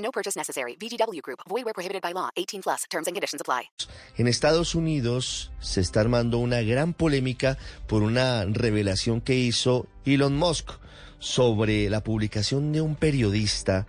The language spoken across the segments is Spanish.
No purchase necessary. VGW Group. Void where prohibited by law. 18 plus. Terms and conditions apply. En Estados Unidos se está armando una gran polémica por una revelación que hizo Elon Musk sobre la publicación de un periodista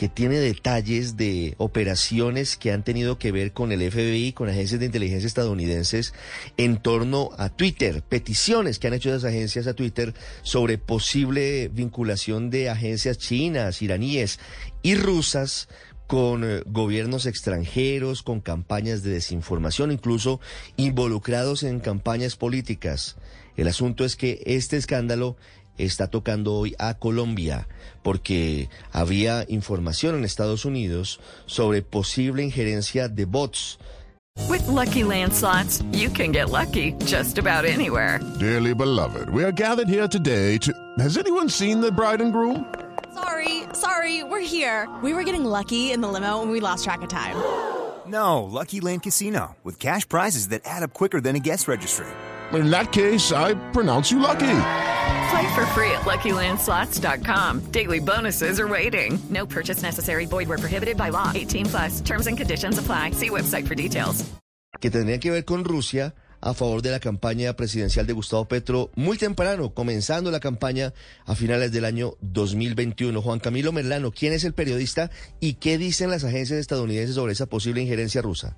que tiene detalles de operaciones que han tenido que ver con el FBI, con agencias de inteligencia estadounidenses en torno a Twitter, peticiones que han hecho esas agencias a Twitter sobre posible vinculación de agencias chinas, iraníes y rusas con eh, gobiernos extranjeros, con campañas de desinformación, incluso involucrados en campañas políticas. El asunto es que este escándalo está tocando hoy a Colombia porque había información en Estados Unidos sobre posible injerencia de bots. With lucky landslots, you can get lucky just about anywhere. Dearly beloved, we are gathered here today to. Has anyone seen the bride and groom? Sorry, sorry, we're here. We were getting lucky in the limo and we lost track of time. No, Lucky Land Casino, with cash prizes that add up quicker than a guest registry. In that case, I pronounce you lucky. Play for free at LuckyLandSlots.com. Daily bonuses are waiting. No purchase necessary. Void where prohibited by law. 18 plus. Terms and conditions apply. See website for details. que tendrían que ver con Rusia a favor de la campaña presidencial de Gustavo Petro muy temprano, comenzando la campaña a finales del año 2021. Juan Camilo Merlano, ¿quién es el periodista y qué dicen las agencias estadounidenses sobre esa posible injerencia rusa?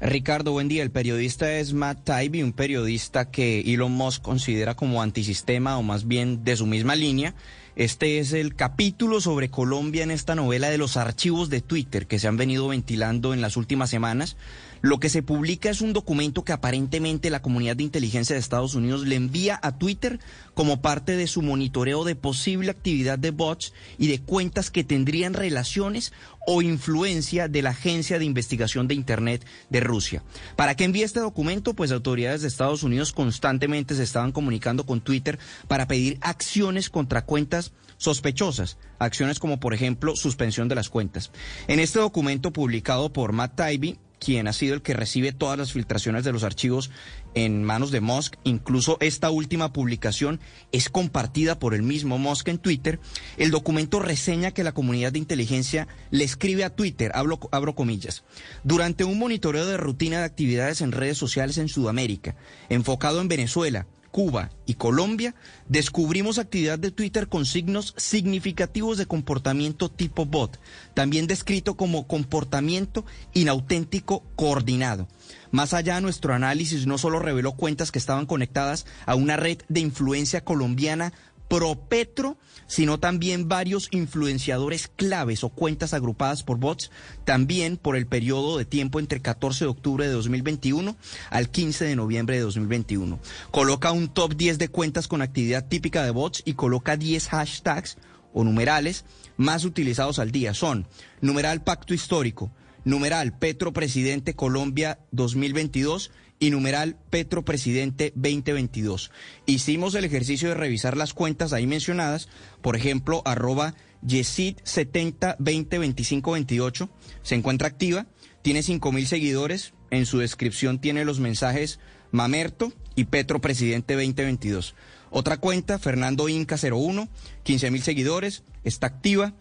Ricardo, buen día. El periodista es Matt Taibbi, un periodista que Elon Musk considera como antisistema o más bien de su misma línea. Este es el capítulo sobre Colombia en esta novela de los archivos de Twitter que se han venido ventilando en las últimas semanas. Lo que se publica es un documento que aparentemente la comunidad de inteligencia de Estados Unidos le envía a Twitter como parte de su monitoreo de posible actividad de bots y de cuentas que tendrían relaciones o influencia de la Agencia de Investigación de Internet de Rusia. ¿Para qué envía este documento? Pues autoridades de Estados Unidos constantemente se estaban comunicando con Twitter para pedir acciones contra cuentas sospechosas, acciones como por ejemplo suspensión de las cuentas. En este documento publicado por Matt Taibbi, quien ha sido el que recibe todas las filtraciones de los archivos en manos de Musk. Incluso esta última publicación es compartida por el mismo Musk en Twitter. El documento reseña que la comunidad de inteligencia le escribe a Twitter, abro comillas, durante un monitoreo de rutina de actividades en redes sociales en Sudamérica, enfocado en Venezuela, Cuba y Colombia, descubrimos actividad de Twitter con signos significativos de comportamiento tipo bot, también descrito como comportamiento inauténtico coordinado. Más allá, nuestro análisis no solo reveló cuentas que estaban conectadas a una red de influencia colombiana pro Petro, sino también varios influenciadores claves o cuentas agrupadas por bots, también por el periodo de tiempo entre 14 de octubre de 2021 al 15 de noviembre de 2021. Coloca un top 10 de cuentas con actividad típica de bots y coloca 10 hashtags o numerales más utilizados al día. Son numeral pacto histórico, numeral Petro Presidente Colombia 2022 y numeral Petro Presidente 2022. Hicimos el ejercicio de revisar las cuentas ahí mencionadas, por ejemplo, arroba Yesid 70 20 25 28, se encuentra activa, tiene 5 mil seguidores, en su descripción tiene los mensajes Mamerto y Petro Presidente 2022. Otra cuenta, Fernando Inca 01, 15 mil seguidores, está activa.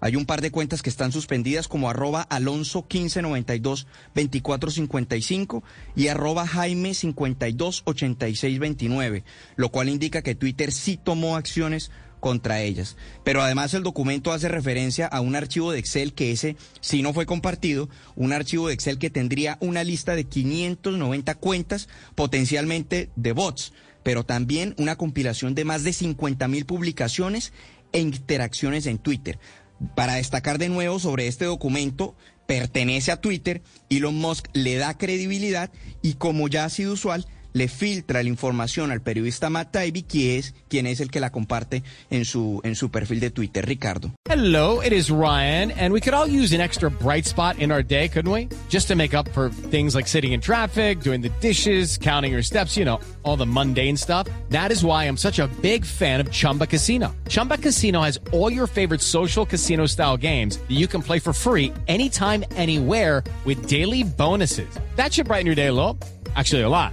Hay un par de cuentas que están suspendidas como arroba alonso 1592 2455 y arroba jaime 52 29, lo cual indica que Twitter sí tomó acciones contra ellas. Pero además el documento hace referencia a un archivo de Excel que ese sí no fue compartido, un archivo de Excel que tendría una lista de 590 cuentas potencialmente de bots, pero también una compilación de más de 50 mil publicaciones e interacciones en Twitter. Para destacar de nuevo sobre este documento, pertenece a Twitter, Elon Musk le da credibilidad y como ya ha sido usual, le filtra la información al periodista Matt Taibbi, quien es, el que la comparte en su, en su perfil de Twitter, Ricardo. Hello, it is Ryan, and we could all use an extra bright spot in our day, couldn't we? Just to make up for things like sitting in traffic, doing the dishes, counting your steps, you know, all the mundane stuff. That is why I'm such a big fan of Chumba Casino. Chumba Casino has all your favorite social casino style games that you can play for free anytime, anywhere with daily bonuses. That should brighten your day a little. Actually, a lot.